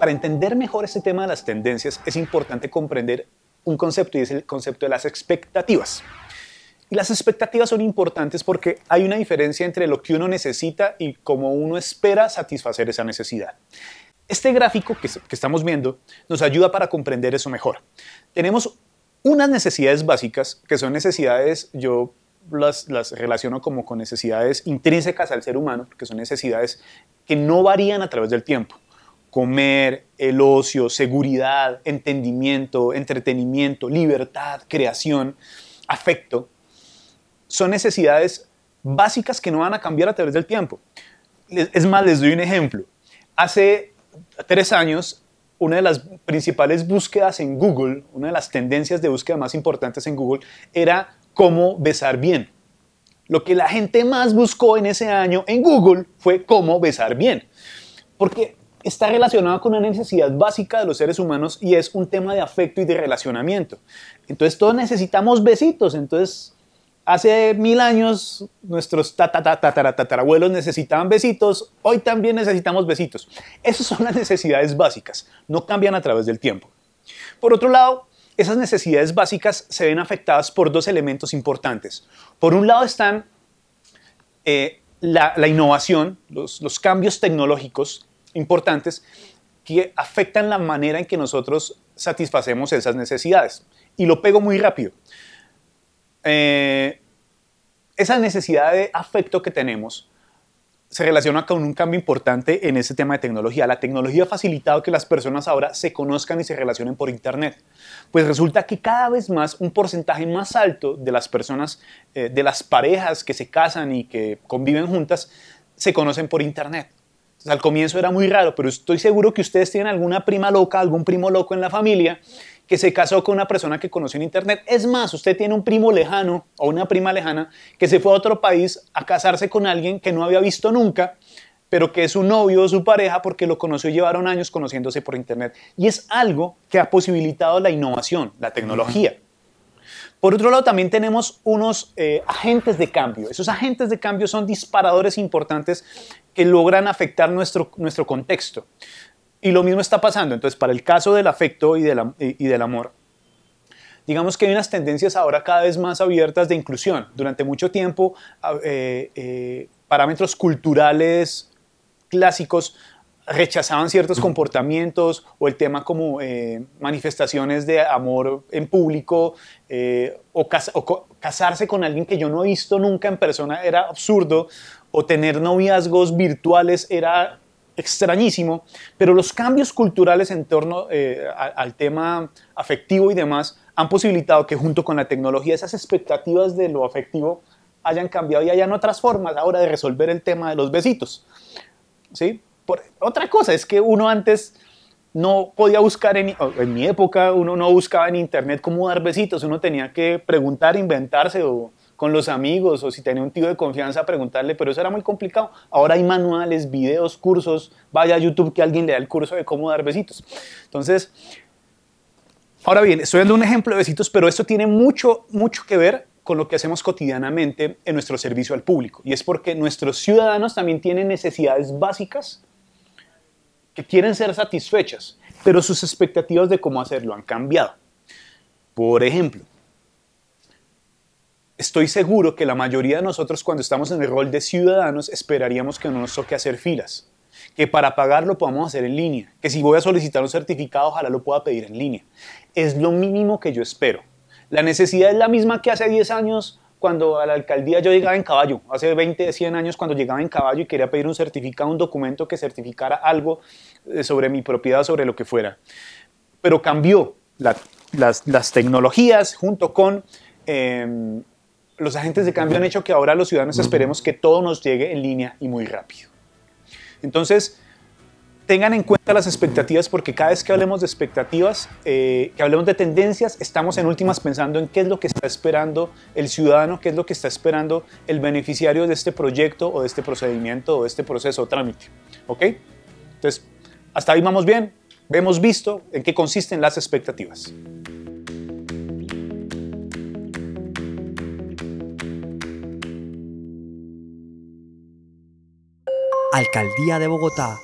para entender mejor este tema de las tendencias es importante comprender un concepto y es el concepto de las expectativas. Y las expectativas son importantes porque hay una diferencia entre lo que uno necesita y cómo uno espera satisfacer esa necesidad. Este gráfico que, estamos viendo nos ayuda para comprender eso mejor. Tenemos unas necesidades básicas que son necesidades, yo las, las, relaciono como con necesidades intrínsecas al ser humano, que son necesidades que no varían a través del tiempo. Comer, el ocio, seguridad, entendimiento, entretenimiento, libertad, creación, afecto, son necesidades básicas que no van a cambiar a través del tiempo. Es más, les doy un ejemplo. Hace tres años, una de las principales búsquedas en Google, una de las tendencias de búsqueda más importantes en Google, era cómo besar bien. Lo que la gente más buscó en ese año en Google fue cómo besar bien. Porque está relacionado con una necesidad básica de los seres humanos y es un tema de afecto y de relacionamiento. Entonces todos necesitamos besitos. Entonces Hace mil años nuestros tatarabuelos necesitaban besitos, hoy también necesitamos besitos. Esas son las necesidades básicas, no cambian a través del tiempo. Por otro lado, esas necesidades básicas se ven afectadas por dos elementos importantes. Por un lado están eh, la, innovación, los, los cambios tecnológicos importantes que afectan la manera en que nosotros satisfacemos esas necesidades. Y lo pego muy rápido. Eh, esa necesidad de afecto que tenemos se relaciona con un cambio importante en ese tema de tecnología. La tecnología ha facilitado que las personas ahora se conozcan y se relacionen por Internet. Pues resulta que cada vez más un porcentaje más alto de las personas, eh, de las parejas que se casan y que conviven juntas, se conocen por Internet. Al comienzo era muy raro, pero estoy seguro que ustedes tienen alguna prima loca, algún primo loco en la familia que se casó con una persona que conoció en internet. Es más, usted tiene un primo lejano o una prima lejana que se fue a otro país a casarse con alguien que no había visto nunca, pero que es su novio o su pareja porque lo conoció y llevaron años conociéndose por internet. Y es algo que ha posibilitado la innovación, la tecnología. Por otro lado, también tenemos unos eh, agentes de cambio. Esos agentes de cambio son disparadores importantes que logran afectar nuestro, nuestro contexto. Y lo mismo está pasando. Entonces, para el caso del afecto y, del amor, digamos que hay unas tendencias ahora cada vez más abiertas de inclusión. Durante mucho tiempo, eh, eh, parámetros culturales clásicos rechazaban ciertos comportamientos o el tema como eh, manifestaciones de amor en público o, o, casarse con alguien que yo no he visto nunca en persona era absurdo o tener noviazgos virtuales era extrañísimo, pero los cambios culturales en torno eh, al tema afectivo y demás han posibilitado que junto con la tecnología esas expectativas de lo afectivo hayan cambiado y hayan otras formas ahora de resolver el tema de los besitos. ¿Sí? Por, otra cosa es que uno antes no podía buscar, en, en mi época uno no buscaba en internet cómo dar besitos, uno tenía que preguntar, inventarse o con los amigos o si tenía un tío de confianza preguntarle, pero eso era muy complicado. Ahora hay manuales, videos, cursos, vaya a YouTube que alguien le da el curso de cómo dar besitos. Entonces, ahora bien, estoy dando un ejemplo de besitos, pero esto tiene mucho, mucho que ver con lo que hacemos cotidianamente en nuestro servicio al público. Y es porque nuestros ciudadanos también tienen necesidades básicas que quieren ser satisfechas, pero sus expectativas de cómo hacerlo han cambiado. Por ejemplo, Estoy seguro que la mayoría de nosotros cuando estamos en el rol de ciudadanos esperaríamos que no nos toque hacer filas, que para pagarlo podamos hacer en línea, que si voy a solicitar un certificado ojalá lo pueda pedir en línea. Es lo mínimo que yo espero. La necesidad es la misma que hace 10 años cuando a la alcaldía yo llegaba en caballo, hace 20, 100 años cuando llegaba en caballo y quería pedir un certificado, un documento que certificara algo eh, sobre mi propiedad, sobre lo que fuera. Pero cambió las, tecnologías junto con em, los agentes de cambio han hecho que ahora los ciudadanos esperemos que todo nos llegue en línea y muy rápido. Entonces, tengan en cuenta las expectativas porque cada vez que hablemos de expectativas, eh, que hablemos de tendencias, estamos en últimas pensando en qué es lo que está esperando el ciudadano, qué es lo que está esperando el beneficiario de este proyecto o de este procedimiento o de este proceso o trámite. ¿Ok? Entonces, hasta ahí vamos bien. Hemos visto en qué consisten las expectativas. Alcaldía de Bogotá